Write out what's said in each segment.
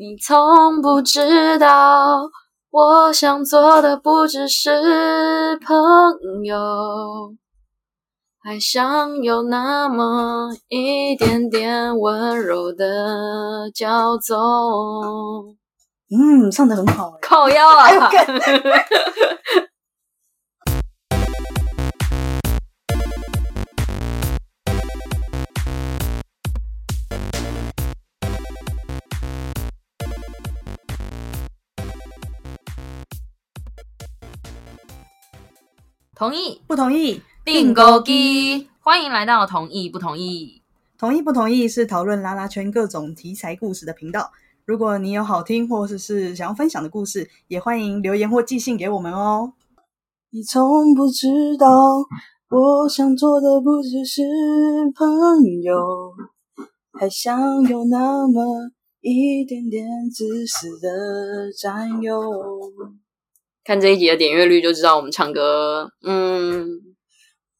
你从不知道，我想做的不只是朋友，还想有那么一点点温柔的骄纵。嗯，唱的很好欸。靠腰啊！同意不同意？订购机，欢迎来到同意不同意。同意不同意是讨论拉拉圈各种题材故事的频道。如果你有好听或者是想要分享的故事，也欢迎留言或寄信给我们哦。你从不知道，我想做的不只是朋友，还想有那么一点点自私的占有。看这一集的点阅率就知道我们唱歌，嗯，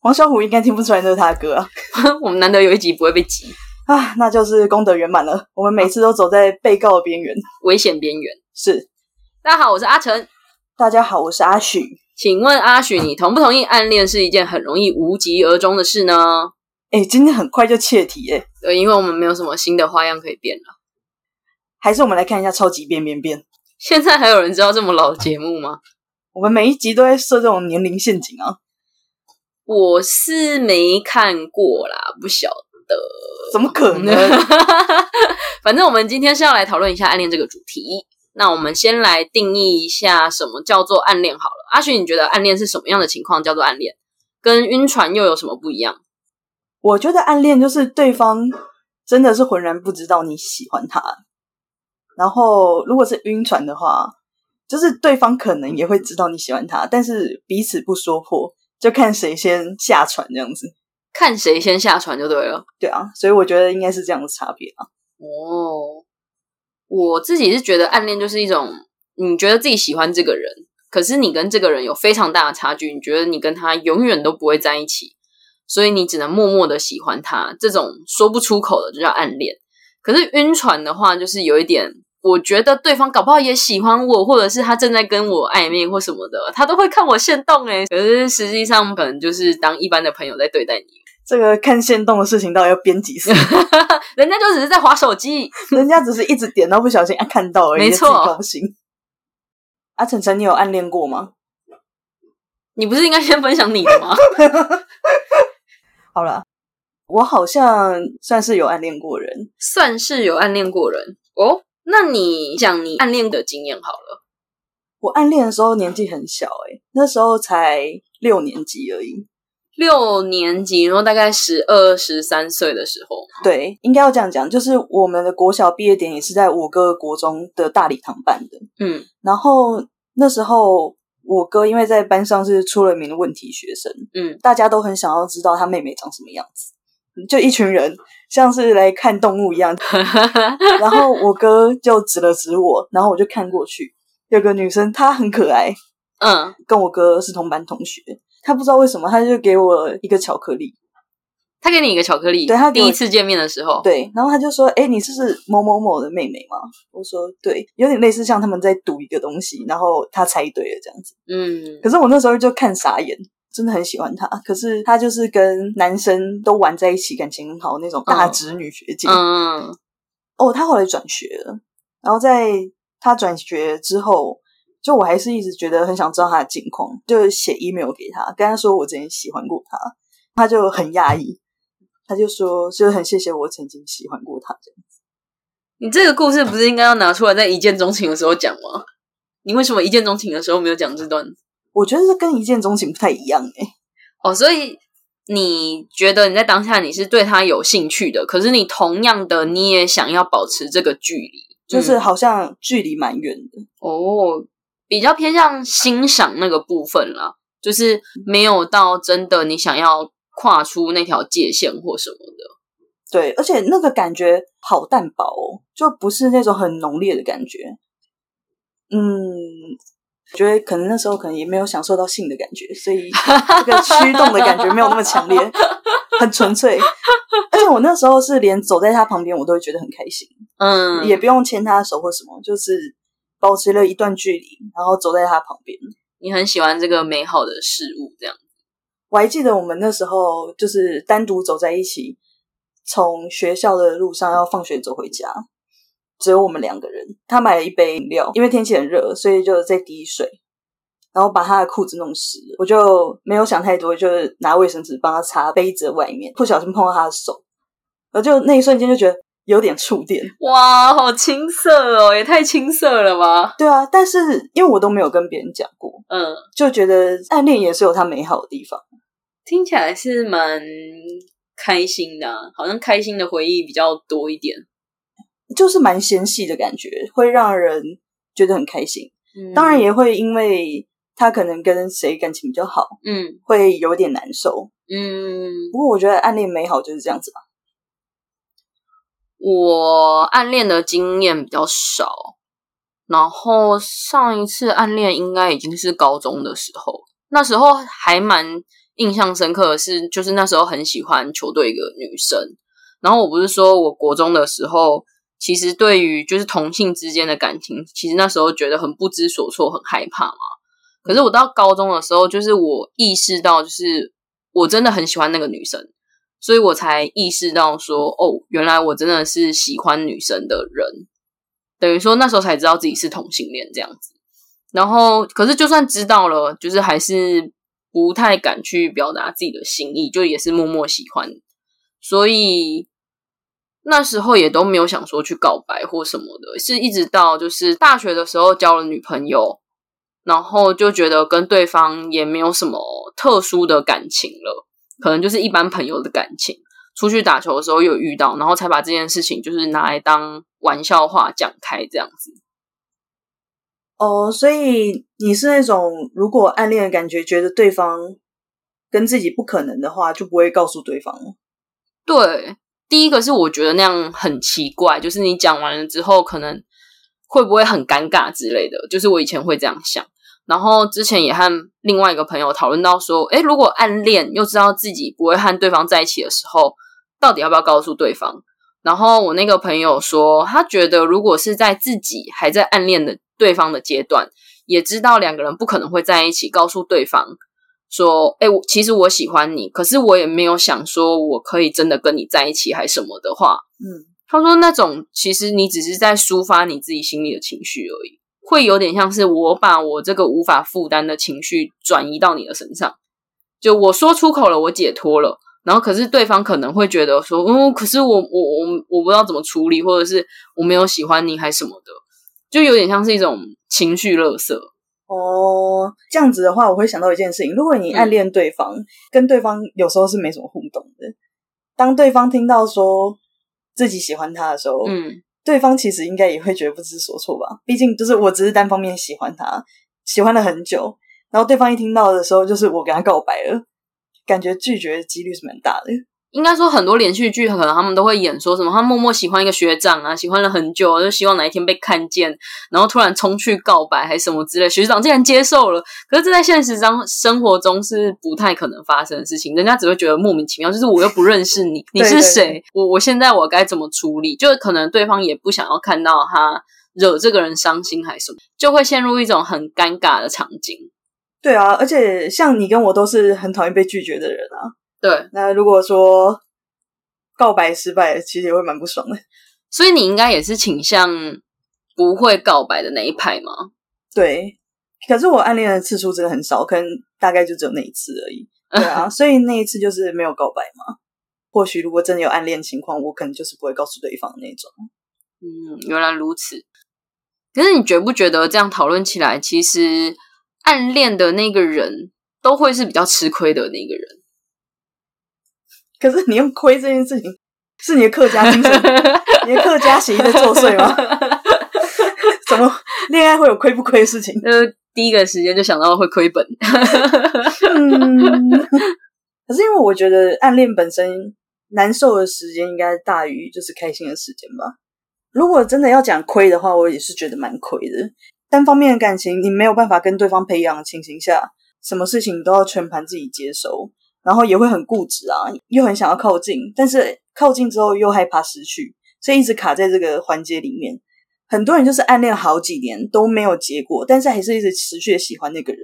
黄小虎应该听不出来那是他的歌啊。我们难得有一集不会被挤，啊，那就是功德圆满了。我们每次都走在被告的边缘。危险边缘。是，大家好，我是阿成，大家好，我是阿许。请问阿许，你同不同意暗恋是一件很容易无疾而终的事呢？哎，今天很快就切题哎，对，因为我们没有什么新的花样可以变了。还是我们来看一下超级变变变。现在还有人知道这么老的节目吗？我们每一集都在设这种年龄陷阱啊，我是没看过啦，不晓得。怎么可能？反正我们今天是要来讨论一下暗恋这个主题。那我们先来定义一下什么叫做暗恋好了。阿勋，你觉得暗恋是什么样的情况叫做暗恋？跟晕船又有什么不一样？我觉得暗恋就是对方真的是浑然不知道你喜欢他，然后如果是晕船的话，就是对方可能也会知道你喜欢他，但是彼此不说破，就看谁先下船这样子。看谁先下船就对了。对啊，所以我觉得应该是这样的差别啊。哦，我自己是觉得暗恋就是一种，你觉得自己喜欢这个人，可是你跟这个人有非常大的差距，你觉得你跟他永远都不会在一起，所以你只能默默的喜欢他，这种说不出口的就叫暗恋。可是晕船的话，就是有一点，我觉得对方搞不好也喜欢我，或者是他正在跟我暧昧或什么的，他都会看我现动诶、可是实际上可能就是当一般的朋友在对待你，这个看线动的事情到底要编几次？人家就只是在划手机。人家只是一直点到不小心啊看到而已，没错。阿晨晨，你有暗恋过吗？你不是应该先分享你的吗？好了，我好像算是有暗恋过人。算是有暗恋过人哦。那你讲你暗恋的经验好了。我暗恋的时候年纪很小、欸，那时候才六年级而已。六年级，然后大概十二、十三岁的时候，对，应该要这样讲，就是我们的国小毕业典礼是在我哥国中的大礼堂办的。嗯然后那时候我哥因为在班上是出了名的问题学生，嗯，大家都很想要知道他妹妹长什么样子，就一群人像是来看动物一样。然后我哥就指了指我，然后我就看过去，有个女生她很可爱，嗯，跟我哥是同班同学。她不知道为什么，她就给我一个巧克力，他给你一个巧克力，对他第一次见面的时候，，对，然后他就说：“哎，你这是某某某的妹妹吗？”我说：“对，有点类似像他们在赌一个东西，然后他猜对了这样子。”嗯可是我那时候就看傻眼，真的很喜欢她。可是她就是跟男生都玩在一起，感情很好那种大直女学姐。嗯，哦，她后来转学了，然后在她转学之后，就我还是一直觉得很想知道她的近况，就写 email 给她，跟她说我之前喜欢过她，她就很讶异，她就说就是很谢谢我曾经喜欢过她这样。你这个故事不是应该要拿出来在一见钟情的时候讲吗？你为什么一见钟情的时候没有讲这段？我觉得这跟一见钟情不太一样诶、哦，所以你觉得你在当下你是对他有兴趣的，可是你同样的你也想要保持这个距离，嗯就是好像距离蛮远的。哦，比较偏向欣赏那个部分啦，就是没有到真的你想要跨出那条界限或什么的。对，而且那个感觉好淡薄哦，就不是那种很浓烈的感觉。嗯，觉得可能那时候可能也没有享受到性的感觉，所以这个驱动的感觉没有那么强烈，很纯粹。而且我那时候是连走在他旁边，我都会觉得很开心。嗯，也不用牵他的手或什么，就是保持了一段距离，然后走在他旁边。你很喜欢这个美好的事物，这样。我还记得我们那时候就是单独走在一起，从学校的路上要放学走回家，只有我们两个人。他买了一杯饮料，因为天气很热，所以就在滴水，然后把他的裤子弄湿了。我就没有想太多，就是拿卫生纸帮他擦杯子的外面，不小心碰到他的手，我就那一瞬间就觉得有点触电。哇，好青涩哦，也太青涩了吧？对啊，但是因为我都没有跟别人讲过，嗯，就觉得暗恋也是有它美好的地方。听起来是蛮开心的、啊，好像开心的回忆比较多一点。就是蛮纤细的感觉，会让人觉得很开心。嗯当然，也会因为他可能跟谁感情比较好，嗯会有点难受。嗯，不过我觉得暗恋美好就是这样子吧。我暗恋的经验比较少，然后上一次暗恋应该已经是高中的时候，那时候还蛮印象深刻的是，就是那时候很喜欢球队一个女生，然后我不是说我国中的时候，其实对于就是同性之间的感情，其实那时候觉得很不知所措，很害怕嘛。可是我到高中的时候，就是我意识到，就是我真的很喜欢那个女生，所以我才意识到说，哦，原来我真的是喜欢女生的人，等于说那时候才知道自己是同性恋这样子。然后，可是就算知道了，就是还是不太敢去表达自己的心意，就也是默默喜欢。所以那时候也都没有想说去告白或什么的，是一直到就是大学的时候交了女朋友，然后就觉得跟对方也没有什么特殊的感情了，可能就是一般朋友的感情。出去打球的时候有遇到，然后才把这件事情就是拿来当玩笑话讲开这样子。哦，所以你是那种如果暗恋的感觉，觉得对方跟自己不可能的话，就不会告诉对方。对，第一个是我觉得那样很奇怪，就是你讲完了之后，可能会不会很尴尬之类的，就是我以前会这样想。然后之前也和另外一个朋友讨论到说，诶，如果暗恋又知道自己不会和对方在一起的时候，到底要不要告诉对方？然后我那个朋友说，他觉得如果是在自己还在暗恋的对方的阶段，也知道两个人不可能会在一起，告诉对方说：“哎、我其实我喜欢你，可是我也没有想说我可以真的跟你在一起，还什么的话。”嗯，他说那种其实你只是在抒发你自己心里的情绪而已，会有点像是我把我这个无法负担的情绪转移到你的身上，就我说出口了，我解脱了。然后，可是对方可能会觉得说，嗯，可是我我我我不知道怎么处理，或者是我没有喜欢你，还什么的，就有点像是一种情绪勒索。哦，这样子的话，我会想到一件事情：如果你暗恋对方，跟对方有时候是没什么互动的，当对方听到说自己喜欢他的时候，嗯，对方其实应该也会觉得不知所措吧？毕竟就是我只是单方面喜欢他，喜欢了很久，然后对方一听到的时候，就是我跟他告白了，感觉拒绝的几率是蛮大的。应该说很多连续剧可能他们都会演说什么，他默默喜欢一个学长啊，喜欢了很久，就希望哪一天被看见，然后突然冲去告白还是什么之类，学长竟然接受了。可是这在现实中生活中是不太可能发生的事情，人家只会觉得莫名其妙，就是我又不认识你，你是对对谁？我我现在我该怎么处理？就可能对方也不想要看到他惹这个人伤心还是什么，就会陷入一种很尴尬的场景。对啊，而且像你跟我都是很讨厌被拒绝的人啊。对，那如果说告白失败，其实也会蛮不爽的。所以你应该也是倾向不会告白的那一派吗？对，可是我暗恋的次数真的很少，可能大概就只有那一次而已。对啊，所以那一次就是没有告白嘛。或许如果真的有暗恋情况，我可能就是不会告诉对方的那种。嗯，原来如此。可是你觉不觉得这样讨论起来，其实暗恋的那个人都会是比较吃亏的那个人？可是你用亏这件事情，是你的客家精神，你的客家协议在作祟吗？怎么恋爱会有亏不亏的事情？呃，第一个时间就想到会亏本。嗯，可是因为我觉得暗恋本身难受的时间应该大于就是开心的时间吧。如果真的要讲亏的话，我也是觉得蛮亏的，单方面的感情你没有办法跟对方培养的情形下，什么事情都要全盘自己接收，然后也会很固执啊，又很想要靠近，但是靠近之后又害怕失去，所以一直卡在这个环节里面。很多人就是暗恋好几年都没有结果，但是还是一直持续的喜欢那个人。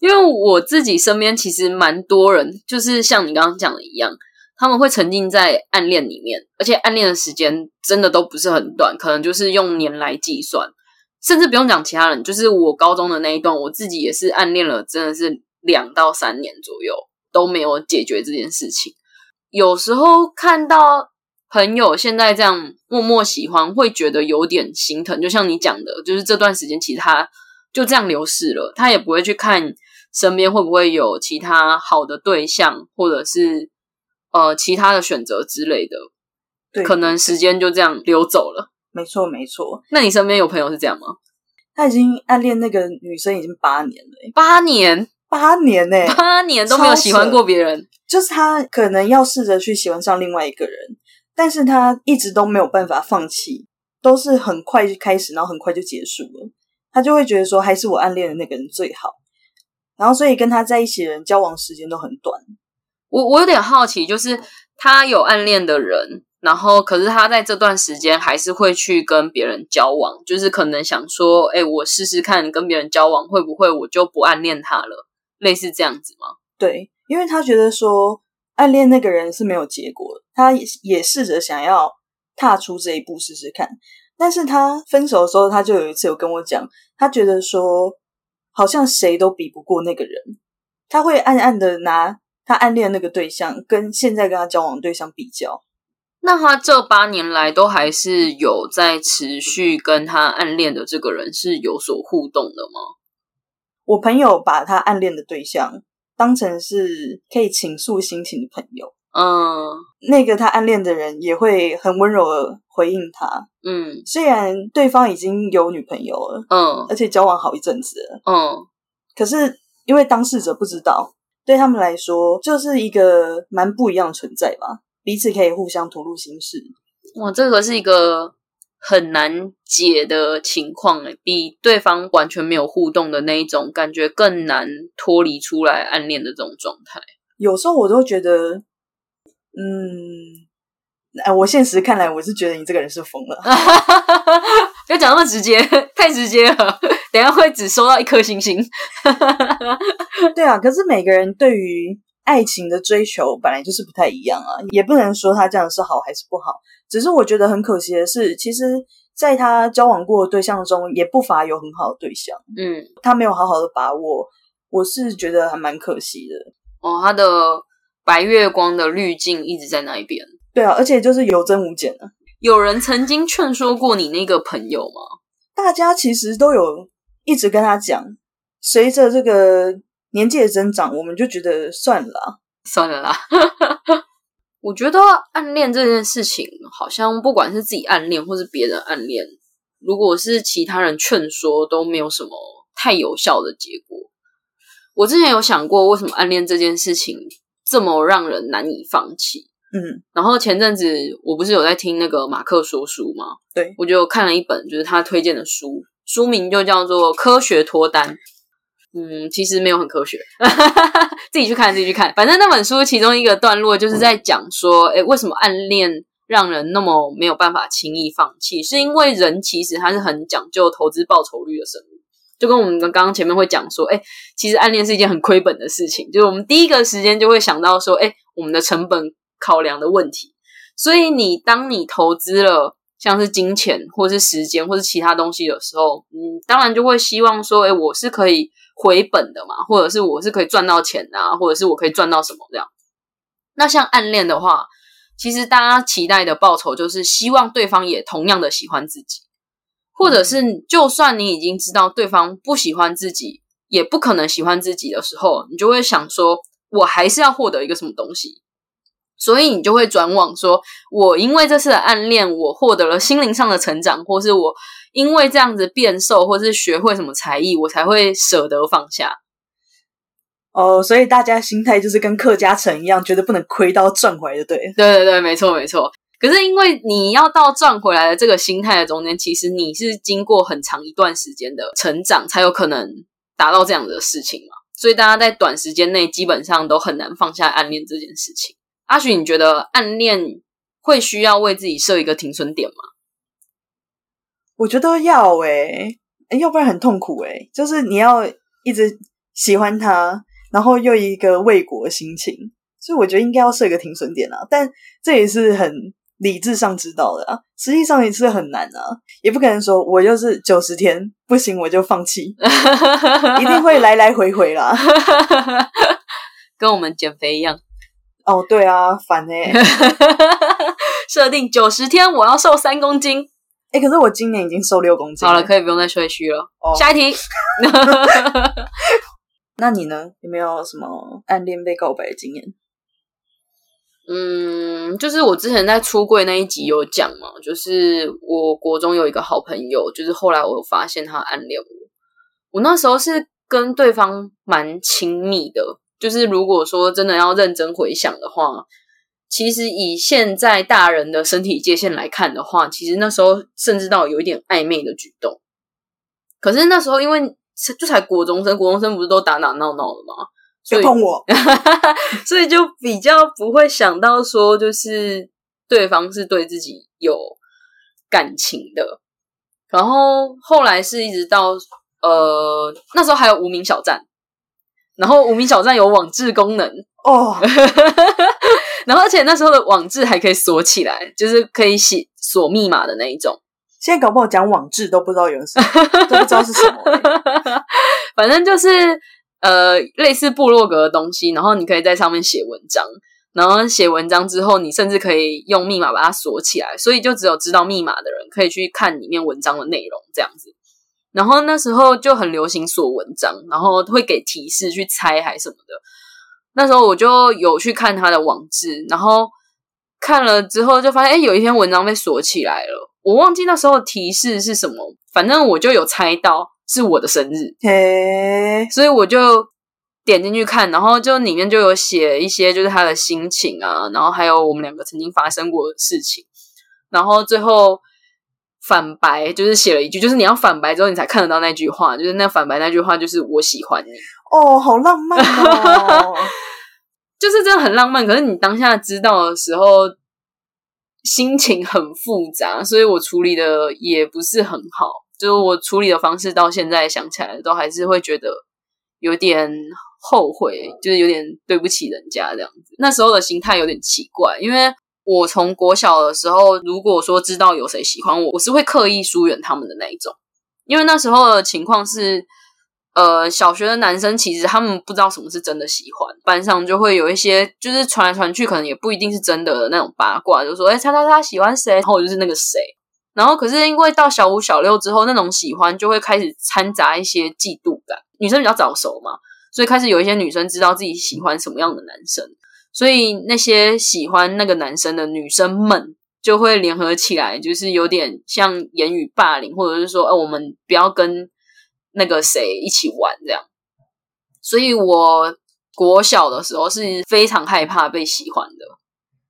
因为我自己身边其实蛮多人，就是像你刚刚讲的一样，他们会沉浸在暗恋里面，而且暗恋的时间真的都不是很短，可能就是用年来计算，甚至不用讲其他人，就是我高中的那一段，我自己也是暗恋了，真的是两到三年左右都没有解决这件事情。有时候看到朋友现在这样默默喜欢，会觉得有点心疼。就像你讲的，就是这段时间其实他就这样流逝了，他也不会去看。身边会不会有其他好的对象，或者是呃其他的选择之类的？对，可能时间就这样流走了。没错，没错。那你身边有朋友是这样吗？他已经暗恋那个女生已经八年了，八年，八年呢，八年都没有喜欢过别人。就是他可能要试着去喜欢上另外一个人，但是他一直都没有办法放弃，都是很快就开始，然后很快就结束了。他就会觉得说，还是我暗恋的那个人最好。然后，所以跟他在一起的人交往时间都很短。我我有点好奇，就是他有暗恋的人，然后可是他在这段时间还是会去跟别人交往，就是可能想说，哎，我试试看跟别人交往会不会我就不暗恋他了，类似这样子吗？对，因为他觉得说暗恋那个人是没有结果，他也也试着想要踏出这一步试试看，但是他分手的时候，他就有一次有跟我讲，他觉得说。好像谁都比不过那个人，他会暗暗的拿他暗恋那个对象跟现在跟他交往对象比较。那他这八年来都还是有在持续跟他暗恋的这个人是有所互动的吗？我朋友把他暗恋的对象当成是可以倾诉心情的朋友。嗯，那个他暗恋的人也会很温柔的回应他。嗯，虽然对方已经有女朋友了，嗯，而且交往好一阵子了，嗯，可是因为当事者不知道，对他们来说就是一个蛮不一样的存在吧。彼此可以互相吐露心事。哇，这个是一个很难解的情况诶，比对方完全没有互动的那一种感觉更难脱离出来暗恋的这种状态。有时候我都觉得。嗯，哎，我现实看来，我是觉得你这个人是疯了，不要讲那么直接，太直接了，等下会只收到一颗星星。对啊，可是每个人对于爱情的追求本来就是不太一样啊，也不能说他这样是好还是不好。只是我觉得很可惜的是，其实在他交往过的对象中，也不乏有很好的对象。嗯，他没有好好的把握，我是觉得还蛮可惜的。哦，他的。白月光的滤镜一直在那一边，对啊，而且就是有增无减的。有人曾经劝说过你那个朋友吗？大家其实都有一直跟他讲，随着这个年纪的增长，我们就觉得算了，算了啦。我觉得暗恋这件事情，好像不管是自己暗恋或是别人暗恋，如果是其他人劝说，都没有什么太有效的结果。我之前有想过，为什么暗恋这件事情？这么让人难以放弃，嗯。然后前阵子我不是有在听那个马克说书吗？对，我就看了一本，就是他推荐的书，书名就叫做《科学脱单》。嗯，其实没有很科学，自己去看，自己去看。反正那本书其中一个段落就是在讲说，哎，为什么暗恋让人那么没有办法轻易放弃？是因为人其实他是很讲究投资报酬率的生物。就跟我们刚刚前面会讲说，哎，其实暗恋是一件很亏本的事情。就是我们第一个时间就会想到说，哎，我们的成本考量的问题。所以你当你投资了像是金钱或是时间或是其他东西的时候，嗯，当然就会希望说，哎，我是可以回本的嘛，或者是我是可以赚到钱啊，或者是我可以赚到什么这样。那像暗恋的话，其实大家期待的报酬就是希望对方也同样的喜欢自己。或者是，就算你已经知道对方不喜欢自己，也不可能喜欢自己的时候，你就会想说，我还是要获得一个什么东西，所以你就会转往说，我因为这次的暗恋，我获得了心灵上的成长，或是我因为这样子变瘦，或是学会什么才艺，我才会舍得放下。哦，所以大家心态就是跟客家城一样，觉得不能亏到赚回来，对？对对对，没错没错。可是因为你要到赚回来的这个心态的中间，其实你是经过很长一段时间的成长，才有可能达到这样的事情嘛。所以大家在短时间内基本上都很难放下暗恋这件事情。阿许，你觉得暗恋会需要为自己设一个停损点吗？我觉得要诶、诶要不然很痛苦诶、就是你要一直喜欢他，然后又一个为国心情，所以我觉得应该要设一个停损点啊。但这也是很理智上知道的啊，实际上也是很难啊，也不可能说我就是九十天不行我就放弃，一定会来来回回啦。跟我们减肥一样，哦，对啊，烦诶、设定九十天我要瘦三公斤。哎可是我今年已经瘦六公斤好了，可以不用再吹嘘了。哦下一题。那你呢？有没有什么暗恋被告白的经验？嗯，就是我之前在出柜那一集有讲嘛，就是我国中有一个好朋友，就是后来我有发现他暗恋我。我那时候是跟对方蛮亲密的，就是如果说真的要认真回想的话，其实以现在大人的身体界限来看的话，其实那时候甚至到有一点暧昧的举动。可是那时候因为就才国中生，国中生不是都打打闹闹的吗？所以碰我！所以就比较不会想到说，就是对方是对自己有感情的。然后后来是一直到呃那时候还有无名小站，然后无名小站有网志功能，哦，然后而且那时候的网志还可以锁起来，就是可以写锁密码的那一种。现在搞不好讲网志都不知道有人是，都不知道是什么、欸。反正就是呃类似部落格的东西，然后你可以在上面写文章，然后写文章之后，你甚至可以用密码把它锁起来，所以就只有知道密码的人可以去看里面文章的内容这样子。然后那时候就很流行锁文章，然后会给提示去猜还什么的。那时候我就有去看他的网志，然后看了之后就发现，哎，有一篇文章被锁起来了。我忘记那时候提示是什么，反正我就有猜到是我的生日，嘿，所以我就点进去看，然后就里面就有写一些就是他的心情啊，然后还有我们两个曾经发生过的事情，然后最后反白就是写了一句，就是你要反白之后你才看得到那句话，就是那反白那句话就是我喜欢你，哦，好浪漫哦！就是真的很浪漫。可是你当下知道的时候，心情很复杂，所以我处理的也不是很好。就是我处理的方式，到现在想起来都还是会觉得有点后悔，就是有点对不起人家这样子。那时候的心态有点奇怪，因为我从国小的时候，如果说知道有谁喜欢我，我是会刻意疏远他们的那一种。因为那时候的情况是，呃，小学的男生其实他们不知道什么是真的喜欢，班上就会有一些就是传来传去，可能也不一定是真的那种八卦，就说哎，叉叉叉喜欢谁，然后我就是那个谁。然后可是因为到小五、小六之后，那种喜欢就会开始掺杂一些嫉妒感。女生比较早熟嘛，所以开始有一些女生知道自己喜欢什么样的男生，所以那些喜欢那个男生的女生们就会联合起来，就是有点像言语霸凌，或者是说，呃，我们不要跟那个谁一起玩这样。所以我国小的时候是非常害怕被喜欢的。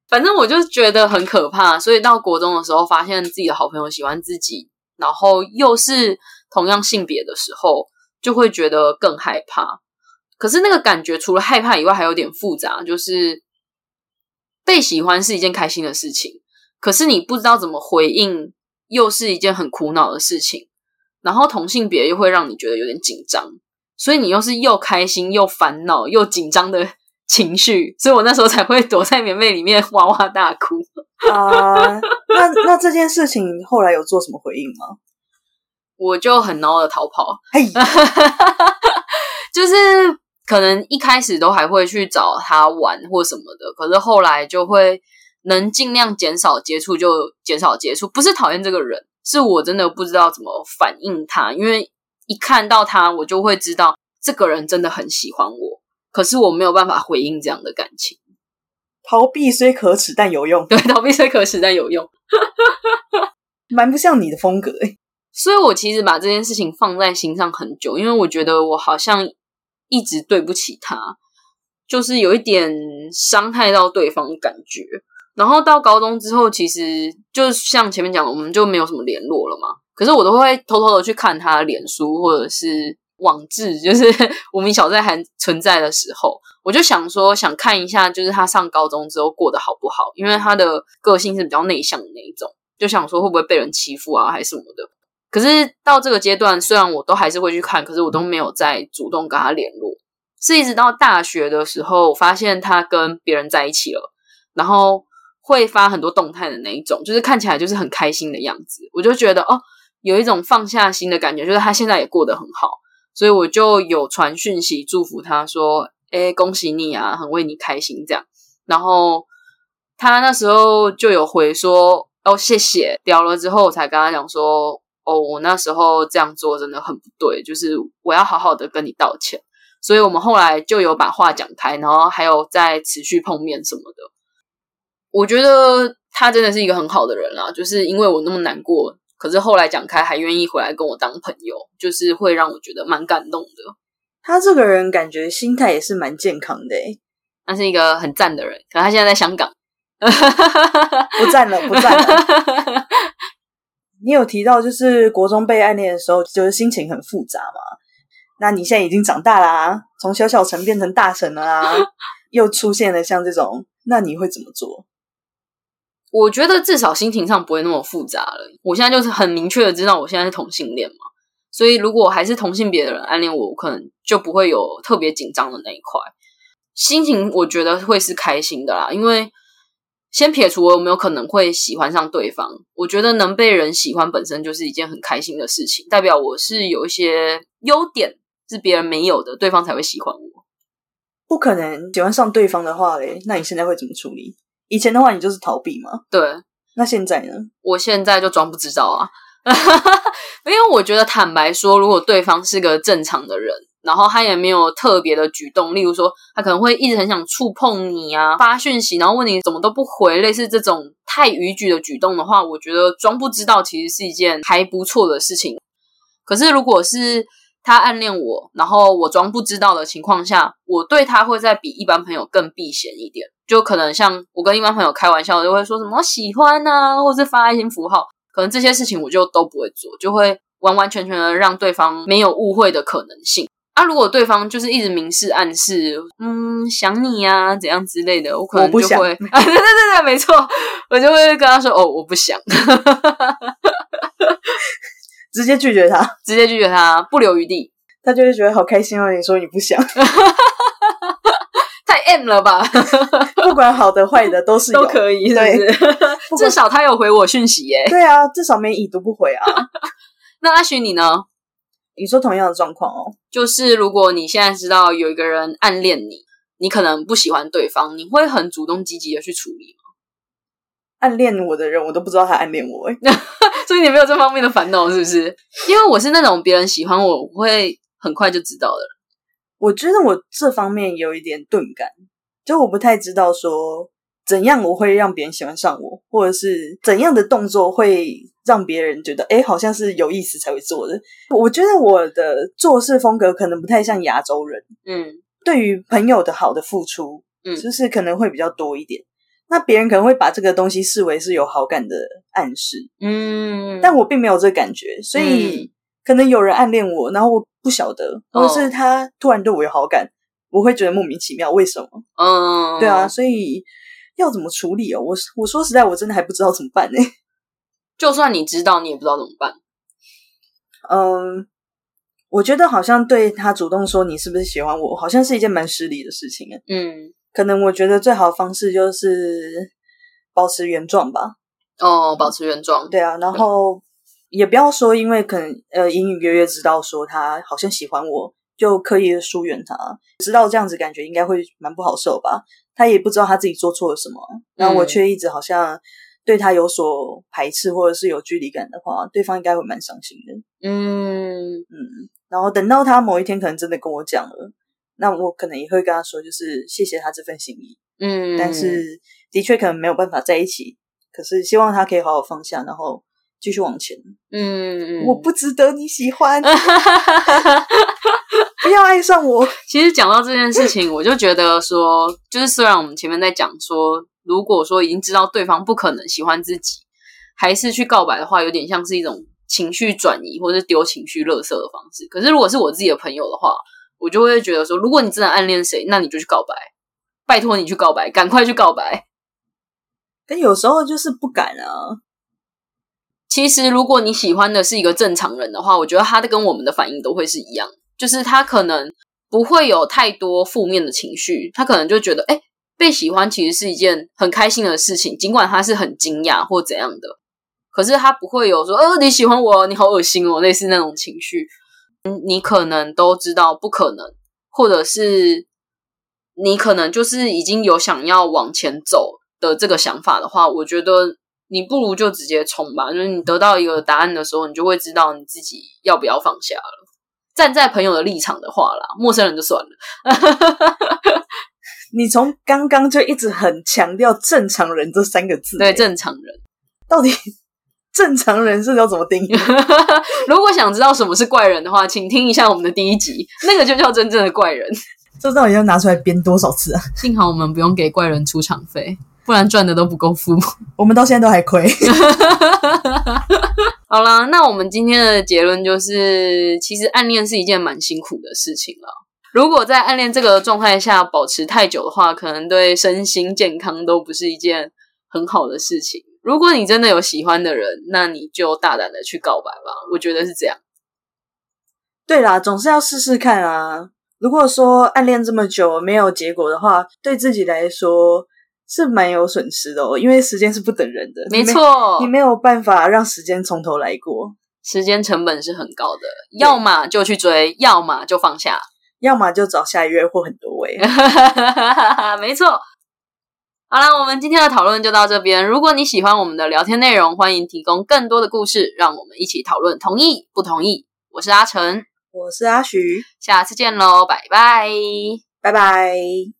反正我就觉得很可怕，所以到国中的时候，发现自己的好朋友喜欢自己，然后又是同样性别的时候，就会觉得更害怕。可是那个感觉除了害怕以外，还有点复杂，就是被喜欢是一件开心的事情，可是你不知道怎么回应，又是一件很苦恼的事情。然后同性别又会让你觉得有点紧张，所以你又是又开心又烦恼又紧张的。情绪，所以我那时候才会躲在棉被里面哇哇大哭啊。那那这件事情后来有做什么回应吗？我就很孬的逃跑，嘿，就是可能一开始都还会去找他玩或什么的，可是后来就会能尽量减少接触就减少接触，不是讨厌这个人，是我真的不知道怎么反应他，因为一看到他，我就会知道这个人真的很喜欢我。可是我没有办法回应这样的感情，逃避虽可耻但有用。对，逃避虽可耻但有用，蛮不像你的风格诶。所以我其实把这件事情放在心上很久，因为我觉得我好像一直对不起他，就是有一点伤害到对方的感觉。然后到高中之后，其实就像前面讲的，我们就没有什么联络了嘛。可是我都会偷偷的去看他的脸书或者是网志，就是 无名小站还存在的时候，我就想说想看一下，就是他上高中之后过得好不好，因为他的个性是比较内向的那一种，就想说会不会被人欺负啊，还是什么的。可是到这个阶段，虽然我都还是会去看，可是我都没有再主动跟他联络。是一直到大学的时候，我发现他跟别人在一起了，然后会发很多动态的那一种，就是看起来就是很开心的样子，我就觉得哦。有一种放下心的感觉，就是他现在也过得很好，所以我就有传讯息祝福他说：“哎，恭喜你啊，很为你开心。”这样，然后他那时候就有回说：“哦，谢谢。”掉了之后，我才跟他讲说：“哦，我那时候这样做真的很不对，就是我要好好的跟你道歉。”所以，我们后来就有把话讲开，然后还有再持续碰面什么的。我觉得他真的是一个很好的人啦，就是因为我那么难过。可是后来讲开，还愿意回来跟我当朋友，就是会让我觉得蛮感动的。他这个人感觉心态也是蛮健康的，诶他是一个很赞的人。可他现在在香港，不赞了，不赞了。你有提到就是国中被暗恋的时候，就是心情很复杂嘛？那你现在已经长大啦，从小小陈变成大陈了啊，又出现了像这种，那你会怎么做？我觉得至少心情上不会那么复杂了。我现在就是很明确的知道我现在是同性恋嘛，所以如果还是同性别的人暗恋我，我可能就不会有特别紧张的那一块。心情我觉得会是开心的啦，因为先撇除我有没有可能会喜欢上对方，我觉得能被人喜欢本身就是一件很开心的事情，代表我是有一些优点是别人没有的，对方才会喜欢我。不可能喜欢上对方的话嘞，那你现在会怎么处理？以前的话，你就是逃避嘛。对，那现在呢？我现在就装不知道啊，因为我觉得坦白说，如果对方是个正常的人，然后他也没有特别的举动，例如说他可能会一直很想触碰你啊，发讯息，然后问你怎么都不回，类似这种太逾矩的举动的话，我觉得装不知道其实是一件还不错的事情。可是如果是他暗恋我，然后我装不知道的情况下，我对他会在比一般朋友更避嫌一点。就可能像我跟一般朋友开玩笑，就会说什么喜欢啊，或是发爱心符号，可能这些事情我就都不会做，就会完完全全的让对方没有误会的可能性。啊，如果对方就是一直明示暗示，嗯，想你啊，怎样之类的，我可能就会，对对对，没错，我就会跟他说，哦，我不想，直接拒绝他，直接拒绝他，不留余地，他就会觉得好开心哦。你说你不想。太 M 了吧！不管好的坏的都是都可以，对，至少他有回我讯息耶。对啊，至少没已读不回啊。那阿许你呢？你说同样的状况哦，就是如果你现在知道有一个人暗恋你，你可能不喜欢对方，你会很主动积极的去处理吗？暗恋我的人，我都不知道他暗恋我，所以你没有这方面的烦恼是不是？因为我是那种别人喜欢我，我会很快就知道的。我觉得我这方面有一点钝感，就我不太知道说怎样我会让别人喜欢上我，或者是怎样的动作会让别人觉得哎，好像是有意思才会做的。我觉得我的做事风格可能不太像亚洲人，嗯，对于朋友的好的付出，嗯，就是可能会比较多一点。那别人可能会把这个东西视为是有好感的暗示，嗯，但我并没有这感觉，所以。可能有人暗恋我，然后我不晓得，或是他突然对我有好感，我会觉得莫名其妙，为什么？嗯，对啊，所以要怎么处理哦？我我说实在，我真的还不知道怎么办呢。就算你知道，你也不知道怎么办。嗯，我觉得好像对他主动说你是不是喜欢我，好像是一件蛮失礼的事情。嗯，可能我觉得最好的方式就是保持原状吧。哦，保持原状。对啊，然后。也不要说，因为可能呃隐隐约约知道说他好像喜欢我，就刻意的疏远他，知道这样子感觉应该会蛮不好受吧。他也不知道他自己做错了什么，然后我却一直好像对他有所排斥或者是有距离感的话，对方应该会蛮伤心的。嗯嗯，然后等到他某一天可能真的跟我讲了，那我可能也会跟他说，就是谢谢他这份心意。嗯，但是的确可能没有办法在一起，可是希望他可以好好放下，然后。继续往前，嗯，我不值得你喜欢，不要爱上我。其实讲到这件事情，我就觉得说，就是虽然我们前面在讲说如果说已经知道对方不可能喜欢自己，还是去告白的话，有点像是一种情绪转移或者丢情绪垃圾的方式。可是如果是我自己的朋友的话，我就会觉得说，如果你真的暗恋谁，那你就去告白，拜托你去告白，赶快去告白。但有时候就是不敢啊。其实，如果你喜欢的是一个正常人的话，我觉得他的跟我们的反应都会是一样，就是他可能不会有太多负面的情绪，他可能就觉得，哎，被喜欢其实是一件很开心的事情，尽管他是很惊讶或怎样的，可是他不会有说，呃，你喜欢我，你好恶心哦，类似那种情绪。你可能都知道不可能，或者是你可能就是已经有想要往前走的这个想法的话，我觉得你不如就直接冲吧。就是你得到一个答案的时候，你就会知道你自己要不要放下了。站在朋友的立场的话啦，陌生人就算了。你从刚刚就一直很强调“正常人”这三个字，对，正常人到底。正常人是要怎么定义？如果想知道什么是怪人的话，请听一下我们的第一集，那个就叫真正的怪人。这到底要拿出来编多少次啊？幸好我们不用给怪人出场费，不然赚的都不够付。我们到现在都还亏。好啦，那我们今天的结论就是，其实暗恋是一件蛮辛苦的事情了。如果在暗恋这个状态下保持太久的话，可能对身心健康都不是一件很好的事情。如果你真的有喜欢的人，那你就大胆的去告白吧。我觉得是这样。对啦，总是要试试看啊。如果说暗恋这么久没有结果的话，对自己来说是蛮有损失的哦。因为时间是不等人的，没错，你没有办法让时间从头来过，时间成本是很高的。要么就去追，要么就放下，要么就找下一月或很多位。没错。好了，我们今天的讨论就到这边。如果你喜欢我们的聊天内容，欢迎提供更多的故事，让我们一起讨论。同意不同意？我是阿成，我是阿徐，下次见喽，拜拜，拜拜。